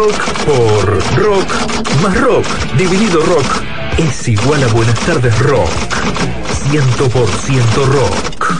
rock por rock más rock dividido rock es igual a Buenas tardes rock. 100% rock.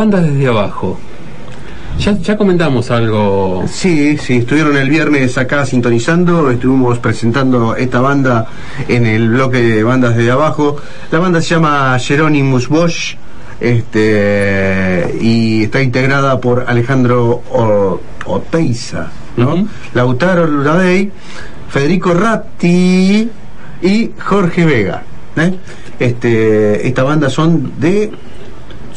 Bandas desde abajo. Ya, ya, comentamos algo. Sí, sí, estuvieron el viernes acá sintonizando, estuvimos presentando esta banda en el bloque de bandas desde abajo. La banda se llama Jeronimus Bosch este, y está integrada por Alejandro Oteiza, ¿no? Lautaro Luradey, Federico Ratti y Jorge Vega. ¿eh? Este, esta banda son de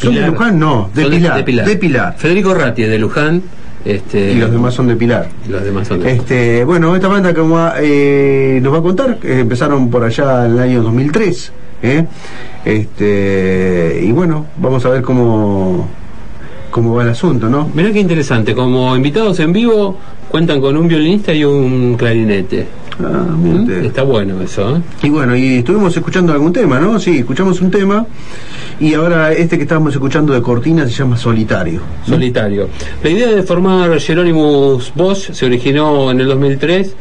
¿Son de Luján? No, de Pilar, de Pilar. Federico Ratti de Luján. Este, y los demás son de Pilar. Los demás son de este, Bueno, esta banda como eh, nos va a contar, empezaron por allá en el año 2003. ¿eh? Este, y bueno, vamos a ver cómo, cómo va el asunto, ¿no? Mirá qué interesante, como invitados en vivo cuentan con un violinista y un clarinete. Ah, ¿Mm? Está bueno eso. ¿eh? Y bueno, y estuvimos escuchando algún tema, ¿no? Sí, escuchamos un tema y ahora este que estábamos escuchando de Cortina se llama Solitario. Solitario. La idea de formar Jeronimus Bosch se originó en el 2003,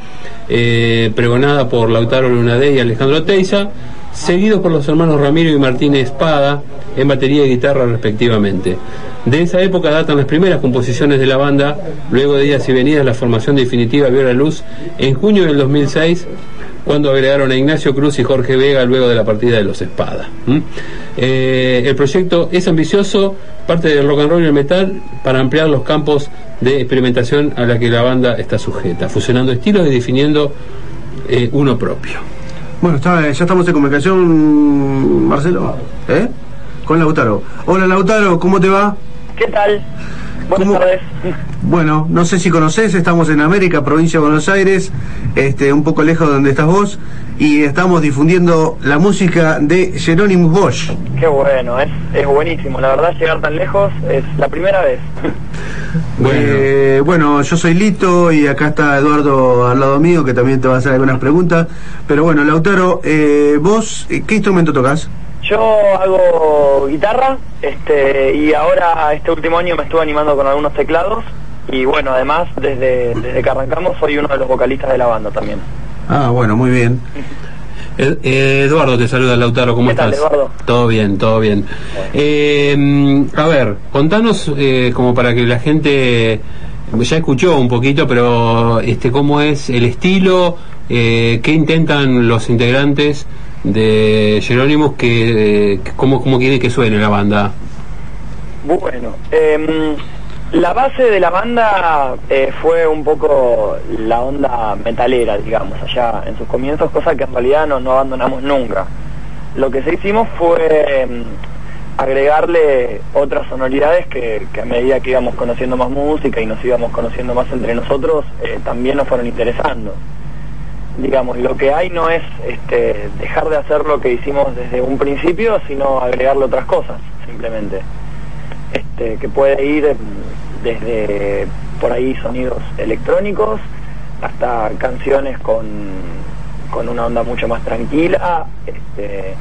eh, pregonada por Lautaro Lunadé y Alejandro Teiza, seguidos por los hermanos Ramiro y Martínez Espada en batería y guitarra respectivamente. De esa época datan las primeras composiciones de la banda, luego de días y venidas la formación definitiva vio la luz en junio del 2006, cuando agregaron a Ignacio Cruz y Jorge Vega luego de la partida de los Espada. Eh, el proyecto es ambicioso, parte del rock and roll y el metal, para ampliar los campos de experimentación a la que la banda está sujeta, fusionando estilos y definiendo eh, uno propio. Bueno, ya estamos en comunicación, Marcelo, ¿eh? con Lautaro. Hola Lautaro, ¿cómo te va? ¿Qué tal? Buenas tardes. Bueno, no sé si conoces, estamos en América, provincia de Buenos Aires, este, un poco lejos de donde estás vos, y estamos difundiendo la música de Jerónimo Bosch. Qué bueno, es, es buenísimo, la verdad llegar tan lejos es la primera vez. Bueno. Eh, bueno, yo soy Lito y acá está Eduardo al lado mío que también te va a hacer algunas preguntas. Pero bueno, Lautaro, eh, vos, ¿qué instrumento tocas? Yo hago guitarra este, y ahora este último año me estuve animando con algunos teclados y bueno, además desde, desde que arrancamos soy uno de los vocalistas de la banda también. Ah, bueno, muy bien. Eh, Eduardo te saluda, Lautaro, ¿cómo ¿Qué estás? Tal, Eduardo? Todo bien, todo bien. Eh, a ver, contanos eh, como para que la gente ya escuchó un poquito, pero este cómo es el estilo, qué intentan los integrantes de Jerónimos que, cómo, cómo quiere que suene la banda. Bueno, eh, la base de la banda eh, fue un poco la onda metalera, digamos, allá en sus comienzos, cosa que en realidad no, no abandonamos nunca. Lo que se hicimos fue em, agregarle otras sonoridades que, a medida que íbamos conociendo más música y nos íbamos conociendo más entre nosotros, eh, también nos fueron interesando. Digamos, lo que hay no es este, dejar de hacer lo que hicimos desde un principio, sino agregarle otras cosas, simplemente. Este, que puede ir desde por ahí sonidos electrónicos hasta canciones con, con una onda mucho más tranquila, este,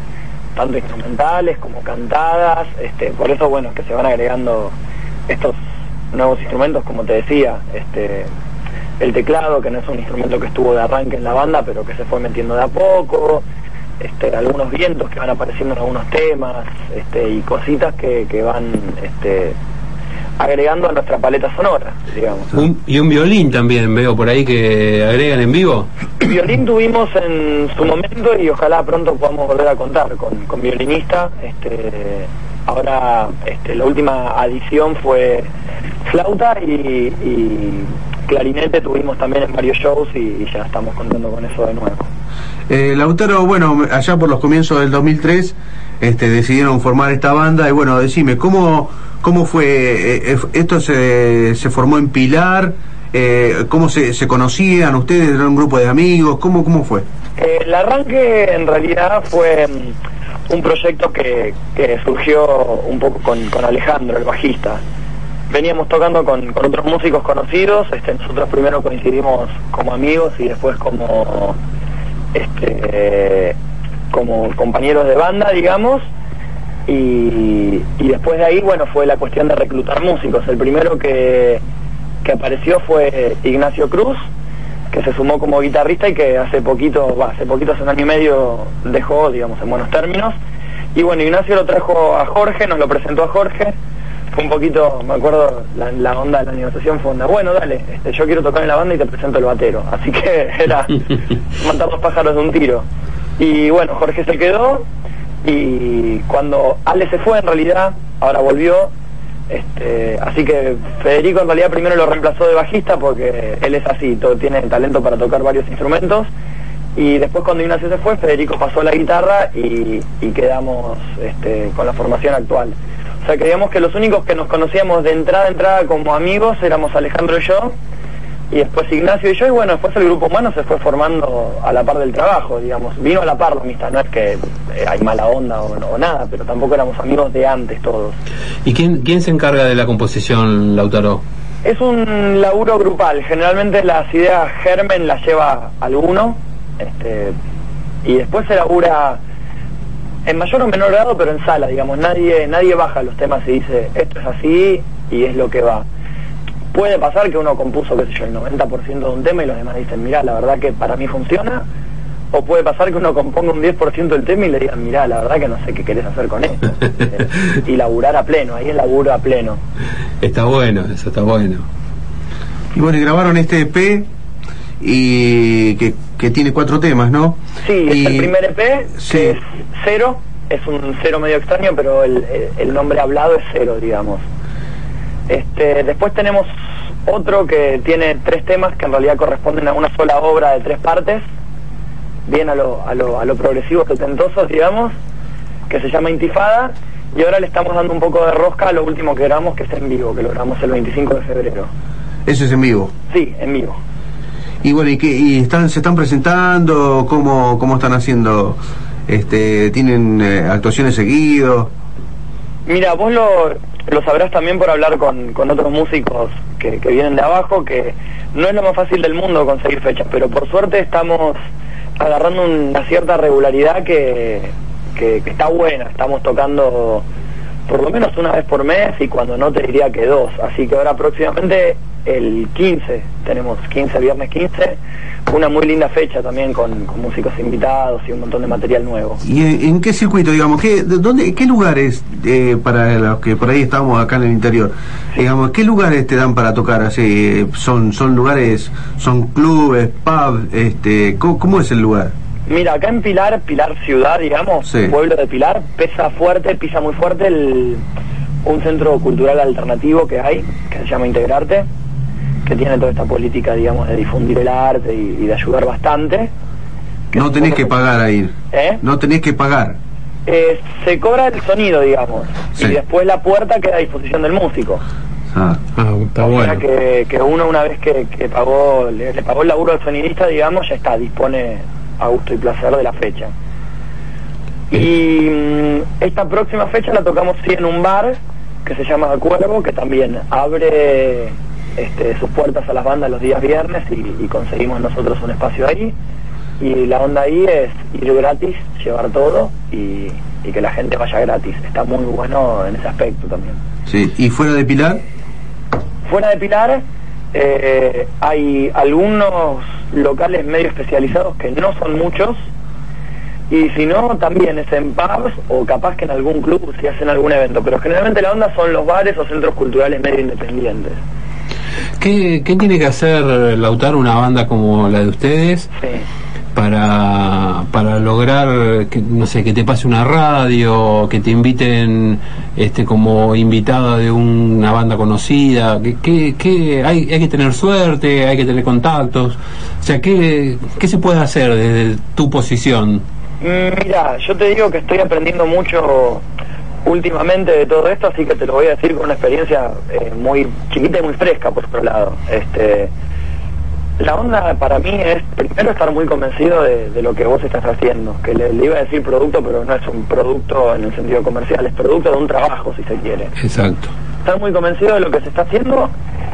tanto instrumentales como cantadas, este, por eso bueno que se van agregando estos nuevos instrumentos, como te decía, este, el teclado, que no es un instrumento que estuvo de arranque en la banda, pero que se fue metiendo de a poco, este, algunos vientos que van apareciendo en algunos temas, este, y cositas que, que van este, agregando a nuestra paleta sonora, digamos. Un- y un violín también veo por ahí que agregan en vivo. Violín tuvimos en su momento y ojalá pronto podamos volver a contar con, con violinista. Este, ahora este, la última adición fue flauta y, y clarinete tuvimos también en varios shows y, y ya estamos contando con eso de nuevo. Eh, Lautaro, bueno, allá por los comienzos del 2003 este, decidieron formar esta banda y bueno, decime, ¿cómo, cómo fue? eh, eh, ¿Esto se, se formó en Pilar? Eh, ¿Cómo se, se conocían ustedes? ¿Eran un grupo de amigos? ¿Cómo, cómo fue? Eh, el arranque en realidad fue mm, un proyecto que, que surgió un poco con, con Alejandro, el bajista. Veníamos tocando con, con otros músicos conocidos, este, nosotros primero coincidimos como amigos y después como este como compañeros de banda, digamos, y, y después de ahí, bueno, fue la cuestión de reclutar músicos. El primero que, que apareció fue Ignacio Cruz, que se sumó como guitarrista y que hace poquito, hace poquito, hace un año y medio, dejó, digamos, en buenos términos. Y bueno, Ignacio lo trajo a Jorge, nos lo presentó a Jorge. Fue un poquito, me acuerdo, la, la onda de la negociación fue onda, bueno, dale, este, yo quiero tocar en la banda y te presento el batero. Así que era matar dos pájaros de un tiro. Y bueno, Jorge se quedó y cuando Ale se fue en realidad, ahora volvió, este, así que Federico en realidad primero lo reemplazó de bajista porque él es así, todo, tiene talento para tocar varios instrumentos. Y después cuando Ignacio se fue, Federico pasó la guitarra y, y quedamos este, con la formación actual. O sea, creíamos que los únicos que nos conocíamos de entrada a entrada como amigos éramos Alejandro y yo, y después Ignacio y yo, y bueno, después el grupo humano se fue formando a la par del trabajo, digamos. Vino a la par la amistad, no es que eh, hay mala onda o, o nada, pero tampoco éramos amigos de antes todos. ¿Y quién, quién se encarga de la composición, Lautaro? Es un laburo grupal, generalmente las ideas germen las lleva alguno, este, y después se labura en mayor o menor grado, pero en sala, digamos, nadie, nadie baja los temas y dice, esto es así y es lo que va. Puede pasar que uno compuso, qué sé yo, el 90% de un tema y los demás dicen, mirá, la verdad que para mí funciona, o puede pasar que uno componga un 10% del tema y le digan, mirá, la verdad que no sé qué querés hacer con esto. Y laburar a pleno, ahí es laburo a pleno. Está bueno, eso está bueno. Y bueno, y grabaron este EP y que, que tiene cuatro temas, ¿no? Sí, es el primer EP, Sí. que es cero, es un cero medio extraño, pero el, el- el nombre hablado es cero, digamos. Este, después tenemos otro que tiene tres temas que en realidad corresponden a una sola obra de tres partes, bien a lo, a lo, a lo progresivo, setentosos, digamos, que se llama Intifada, y ahora le estamos dando un poco de rosca a lo último que grabamos, que es en vivo, que lo grabamos el 25 de febrero. Ese es en vivo. Sí, en vivo. Y bueno, ¿y, qué, y están, se están presentando? ¿Cómo, cómo están haciendo? Este, ¿Tienen eh, actuaciones seguidos? Mira, vos lo, lo sabrás también por hablar con, con otros músicos que, que vienen de abajo, que no es lo más fácil del mundo conseguir fechas, pero por suerte estamos agarrando una cierta regularidad que, que está buena. Estamos tocando por lo menos una vez por mes y cuando no te diría que dos. Así que ahora próximamente el 15, tenemos 15, viernes 15, una muy linda fecha también con, con músicos invitados y un montón de material nuevo. ¿Y en, qué circuito, digamos? ¿Qué, de dónde, ¿Qué lugares, eh, para los que por ahí estamos acá en el interior, digamos, qué lugares te dan para tocar así? ¿Son, son lugares, son clubes, pubs? Este, ¿cómo, cómo es el lugar? Mira, acá en Pilar, Pilar ciudad, digamos, Sí. pueblo de Pilar, pesa fuerte, pisa muy fuerte el, un centro cultural alternativo que hay, que se llama Integrarte, que tiene toda esta política, digamos, de difundir el arte y, y de ayudar bastante. No tenés que pagar ahí. ¿Eh? No tenés que pagar. Eh, se cobra el sonido, digamos, Sí. y después la puerta queda a disposición del músico. Ah. Ah, está o sea bueno. que, que uno una vez que, que pagó, le, le pagó el laburo al sonidista, digamos, ya está, dispone a gusto y placer de la fecha. Y mm, esta próxima fecha la tocamos sí en un bar que se llama Cuervo, que también abre este, sus puertas a las bandas los días viernes y, y conseguimos nosotros un espacio ahí. Y la onda ahí es ir gratis, llevar todo y, y que la gente vaya gratis. Está muy bueno en ese aspecto también. Sí. ¿Y fuera de Pilar? Fuera de Pilar eh, hay algunos locales medio especializados que no son muchos, y si no, también es en pubs o capaz que en algún club si hacen algún evento, pero generalmente la onda son los bares o centros culturales medio independientes. ¿Qué, qué tiene que hacer Lautaro una banda como la de ustedes? Sí. Para, para lograr que no sé que te pase una radio que te inviten este como invitada de una banda conocida que, que, que hay, hay que tener suerte hay que tener contactos o sea qué, qué se puede hacer desde tu posición Mm, Mira, yo te digo que estoy aprendiendo mucho últimamente de todo esto, así que te lo voy a decir con una experiencia eh, muy chiquita y muy fresca por otro lado. Este, la onda para mí es primero estar muy convencido de, de lo que vos estás haciendo, que le, le iba a decir producto, pero no es un producto en el sentido comercial, es producto de un trabajo, si se quiere. exacto Estar muy convencido de lo que se está haciendo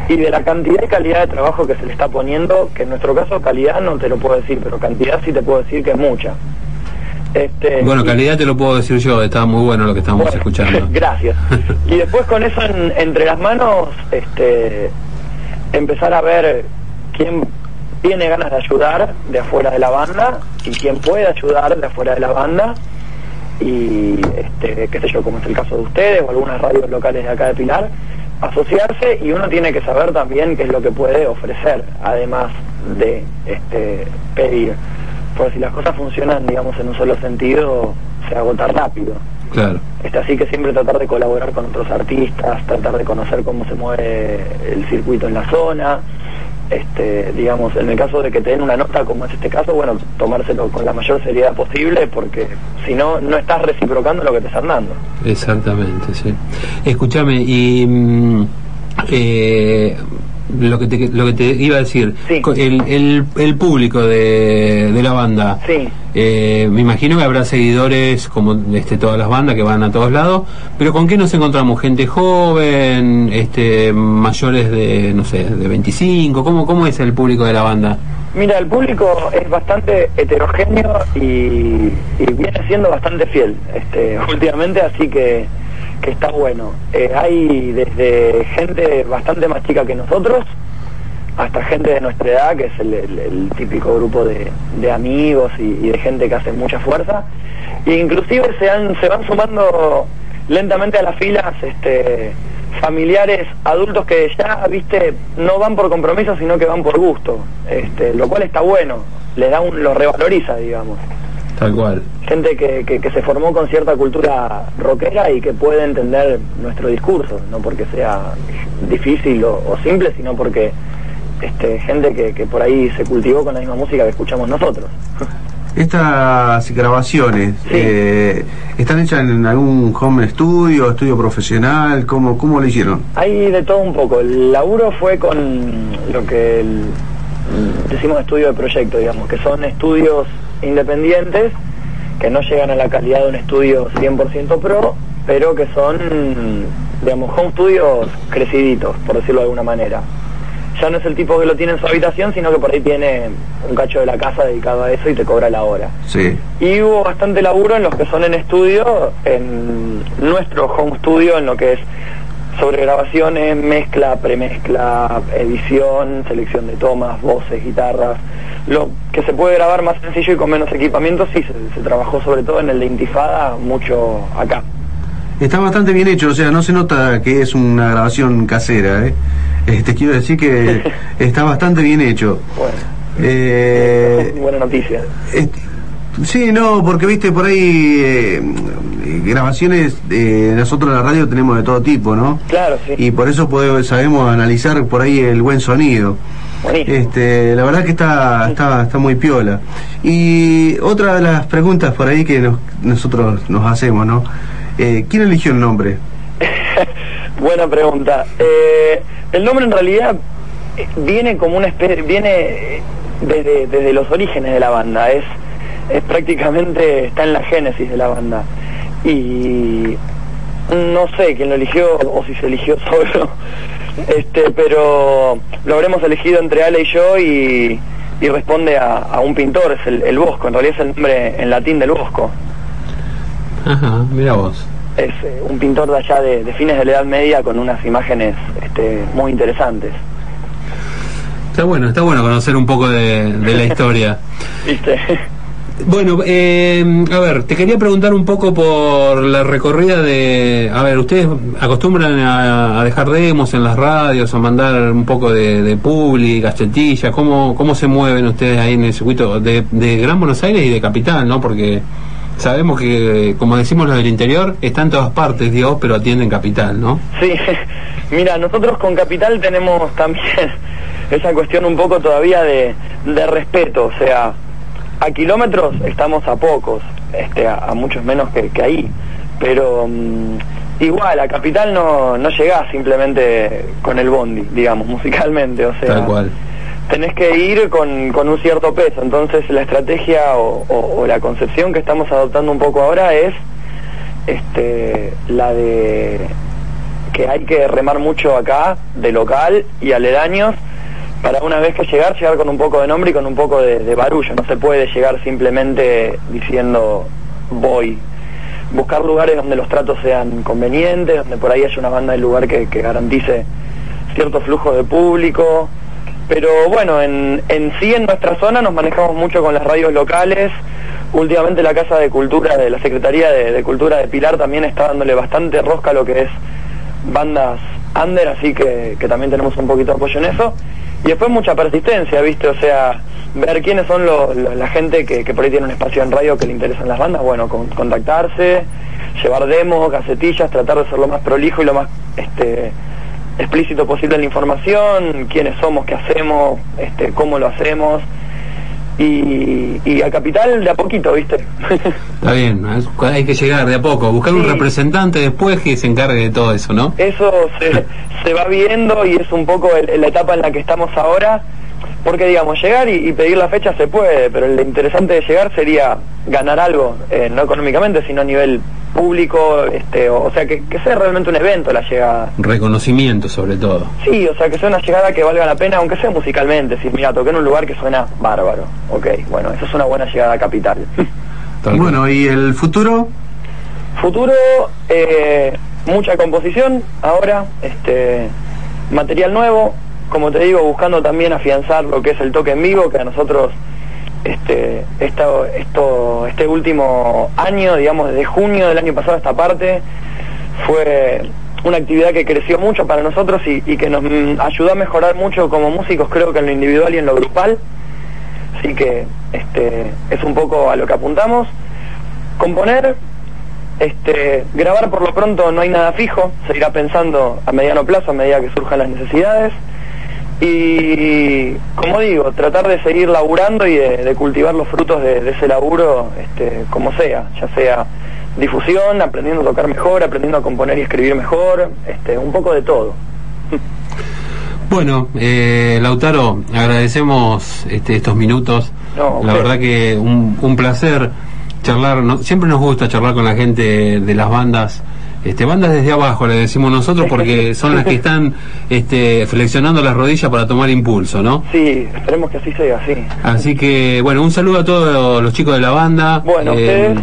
y de la cantidad y calidad de trabajo que se le está poniendo, que en nuestro caso calidad no te lo puedo decir, pero cantidad sí te puedo decir que es mucha. Este, bueno y- calidad te lo puedo decir yo estaba muy bueno lo que estábamos bueno, escuchando Gracias. Y después con eso en- entre las manos, este, empezar a ver quién tiene ganas de ayudar de afuera de la banda y quién puede ayudar de afuera de la banda y este, qué sé yo, como es el caso de ustedes o algunas radios locales de acá de Pilar, asociarse y uno tiene que saber también qué es lo que puede ofrecer, además de este, pedir. Porque si las cosas funcionan, digamos, en un solo sentido, se agota rápido. claro Este, así que siempre tratar de colaborar con otros artistas, tratar de conocer cómo se mueve el circuito en la zona. Este, digamos, en el caso de que te den una nota como es este caso, bueno, tomárselo con la mayor seriedad posible porque si no, no estás reciprocando lo que te están dando. Exactamente, sí. Escúchame, y mm, eh, lo, que te, lo que te iba a decir, Sí. el, el, el público de, de la banda, Sí. eh, me imagino que habrá seguidores como este, todas las bandas que van a todos lados, pero ¿con qué nos encontramos? ¿Gente joven, este, mayores de, no sé, de 25? ¿Cómo, ¿Cómo es el público de la banda? Mira, el público es bastante heterogéneo y, y viene siendo bastante fiel este, últimamente, así que, que está bueno. Eh, hay desde gente bastante más chica que nosotros hasta gente de nuestra edad, que es el, típico grupo de, amigos y, y de gente que hace mucha fuerza. E inclusive se, han, se van sumando lentamente a las filas este, familiares adultos que ya, viste, no van por compromiso, sino que van por gusto, este, lo cual está bueno, les da un, lo revaloriza, digamos. Tal cual. Gente que, que, que se formó con cierta cultura rockera y que puede entender nuestro discurso, no porque sea difícil o, o simple, sino porque este, gente que, que por ahí se cultivó con la misma música que escuchamos nosotros. Estas grabaciones, Sí. eh, ¿están hechas en algún home studio, estudio profesional? ¿Cómo, cómo lo hicieron? Hay de todo un poco. El laburo fue con lo que el- decimos estudio de proyecto, digamos, que son estudios independientes que no llegan a la calidad de un estudio 100% pro, pero que son, digamos, home studios creciditos, por decirlo de alguna manera. Ya no es el tipo que lo tiene en su habitación, sino que por ahí tiene un cacho de la casa dedicado a eso y te cobra la hora. Sí. Y hubo bastante laburo en los que son en estudio, en nuestro home studio, en lo que es sobre grabaciones, mezcla, premezcla, edición, selección de tomas, voces, guitarras. Lo que se puede grabar más sencillo y con menos equipamiento, sí, se, se trabajó sobre todo en el de Intifada, mucho acá. Está bastante bien hecho, o sea, no se nota que es una grabación casera, ¿eh? Eh, te quiero decir que está bastante bien hecho. Bueno, Eh, buena noticia. Eh, sí, no, porque viste por ahí eh, grabaciones, eh, nosotros en la radio tenemos de todo tipo, ¿no? Claro, sí. Y por eso podemos, sabemos analizar por ahí el buen sonido. Buenísimo. Este, la verdad que está, está, está muy piola. Y otra de las preguntas por ahí que nos- nosotros nos hacemos, ¿no? Eh, ¿Quién eligió el nombre? Buena pregunta. Eh, el nombre en realidad eh, viene como una especie, viene eh, desde, desde los orígenes de la banda, es, es prácticamente, está en la génesis de la banda. Y no sé quién lo eligió o si se eligió solo, este, pero lo habremos elegido entre Ale y yo y, y responde a, a un pintor, es el, el Bosco, en realidad es el nombre en latín del Bosco. Ajá, mira vos. es eh, un pintor de allá de, de fines de la Edad Media con unas imágenes este, muy interesantes. Está bueno, está bueno conocer un poco de, de la historia. ¿Viste? Bueno, eh, a ver, te quería preguntar un poco por la recorrida de... A ver, ustedes acostumbran a, dejar demos en las radios, a mandar un poco de, de publi, ¿cómo, ¿cómo se mueven ustedes ahí en el circuito de, de Gran Buenos Aires y de Capital, no? Porque sabemos que, como decimos los del interior, está en todas partes, Dios, pero atienden Capital, ¿no? Sí, mira, nosotros con Capital tenemos también esa cuestión un poco todavía de, de respeto, o sea, a kilómetros estamos a pocos, este, a, a muchos menos que, que ahí, pero mm, igual, a Capital no, no llegás simplemente con el bondi, digamos, musicalmente, o sea, Tal cual. tenés que ir con, con un cierto peso, entonces la estrategia o, o- o la concepción que estamos adoptando un poco ahora es este, la de que hay que remar mucho acá, de local y aledaños, para una vez que llegar, llegar con un poco de nombre y con un poco de, de barullo. No se puede llegar simplemente diciendo voy. Buscar lugares donde los tratos sean convenientes, donde por ahí haya una banda del lugar que, que garantice cierto flujo de público. Pero bueno, en, en sí en nuestra zona nos manejamos mucho con las radios locales. Últimamente la Casa de Cultura de la Secretaría de, de Cultura de Pilar también está dándole bastante rosca a lo que es bandas under, así que, que también tenemos un poquito de apoyo en eso. Y después mucha persistencia, ¿viste? O sea, ver quiénes son lo- la gente que, que por ahí tiene un espacio en radio que le interesan las bandas, bueno, con- contactarse, llevar demos, casetillas, tratar de ser lo más prolijo y lo más este explícito posible en la información, quiénes somos, qué hacemos, este, cómo lo hacemos. Y, y a Capital de a poquito, ¿viste? Está bien, hay que llegar de a poco, buscar un representante después que se encargue de todo eso, ¿no? Eso se, se va viendo y es un poco el- la etapa en la que estamos ahora, porque digamos, llegar y, y pedir la fecha se puede, pero lo interesante de llegar sería ganar algo, eh, no económicamente, sino a nivel público, este, o, o sea, que, que sea realmente un evento la llegada. Reconocimiento sobre todo. Sí, o sea, que sea una llegada que valga la pena, aunque sea musicalmente, si mira, toqué en un lugar que suena bárbaro, ok, bueno, eso es una buena llegada a capital. Bueno, ¿y el futuro? Futuro, eh, mucha composición ahora, este, material nuevo, como te digo, buscando también afianzar lo que es el toque en vivo, que a nosotros este, esto, esto, este último año, digamos desde junio del año pasado a esta parte, fue una actividad que creció mucho para nosotros y, que nos mm, ayudó a mejorar mucho como músicos, creo que en lo individual y en lo grupal. Así que este, es un poco a lo que apuntamos. Componer, este, grabar por lo pronto no hay nada fijo, se irá pensando a mediano plazo a medida que surjan las necesidades. Y como digo, tratar de seguir laburando y de, de cultivar los frutos de, de ese laburo este, como sea, ya sea difusión, aprendiendo a tocar mejor, aprendiendo a componer y escribir mejor, este, un poco de todo. Bueno, eh, Lautaro, agradecemos este, estos minutos. No, la verdad que un, un placer charlar. no- siempre nos gusta charlar con la gente de las bandas. Este, bandas desde abajo, le decimos nosotros, porque son las que están este, flexionando las rodillas para tomar impulso, ¿no? Sí, esperemos que así sea, sí. Así que, bueno, un saludo a todos los chicos de la banda. Bueno, ustedes.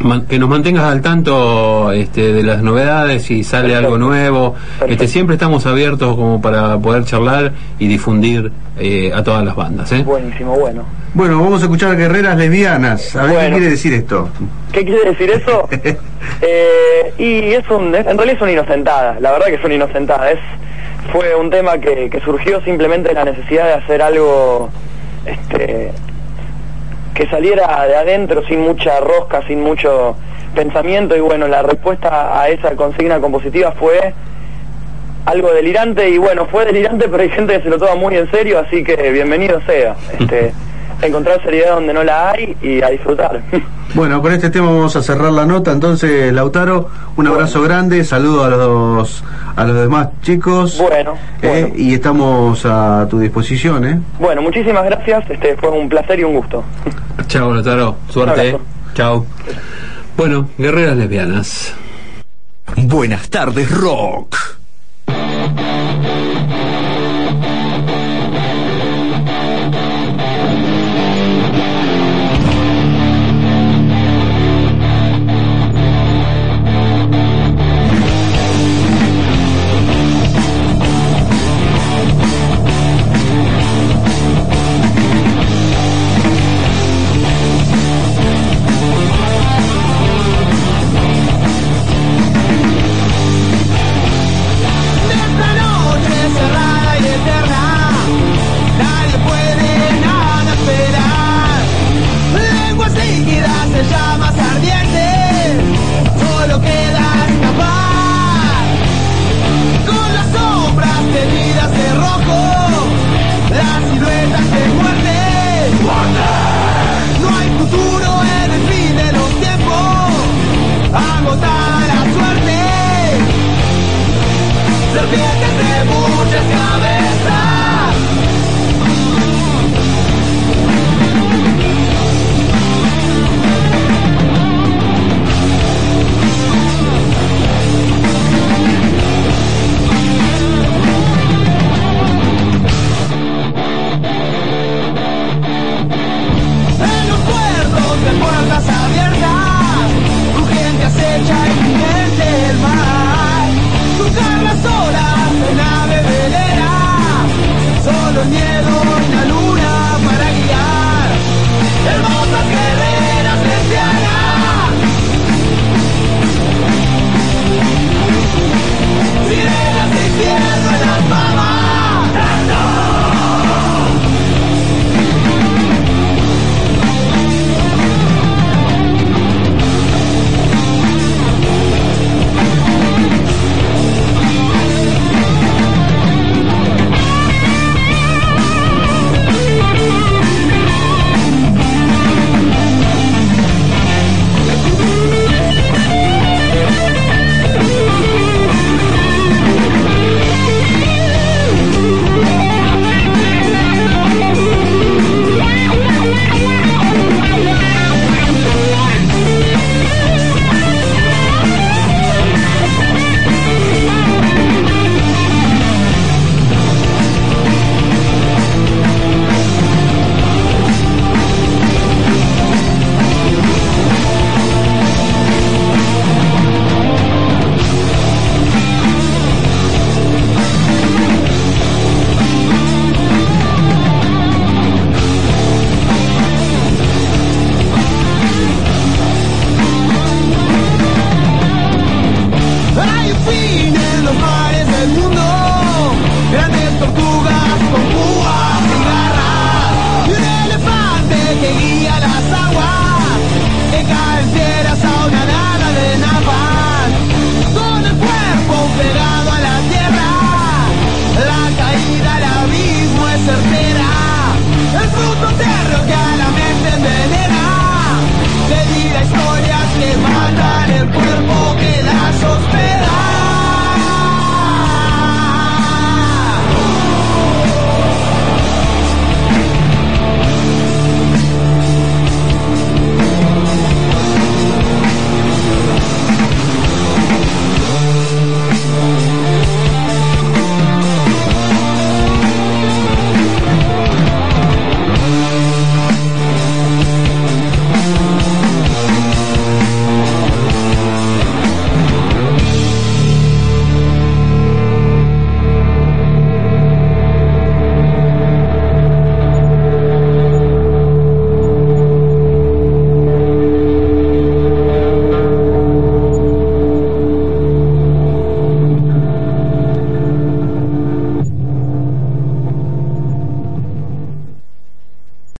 Man- que nos mantengas al tanto este, de las novedades, si sale Perfecto. algo nuevo. Perfecto. Este, siempre estamos abiertos como para poder charlar y difundir eh, a todas las bandas. ¿eh? Buenísimo, bueno. Bueno, vamos a escuchar guerreras lesbianas. A ver qué quiere decir esto. ¿Qué quiere decir eso? Eh, y es un, en realidad es una inocentada, la verdad que es una inocentada. Es, fue un tema que, que surgió simplemente de la necesidad de hacer algo este, que saliera de adentro sin mucha rosca, sin mucho pensamiento y bueno, la respuesta a esa consigna compositiva fue algo delirante y bueno, fue delirante pero hay gente que se lo toma muy en serio, así que bienvenido sea. Este, encontrar seriedad donde no la hay y a disfrutar. Bueno, con este tema vamos a cerrar la nota. Entonces, Lautaro, un abrazo grande, saludo a los a los demás chicos. Bueno, Eh, bueno. y estamos a tu disposición, ¿eh? Bueno, muchísimas gracias, este fue un placer y un gusto. Chao, Lautaro. Suerte. Chao. Bueno, guerreras lesbianas. Buenas tardes, rock.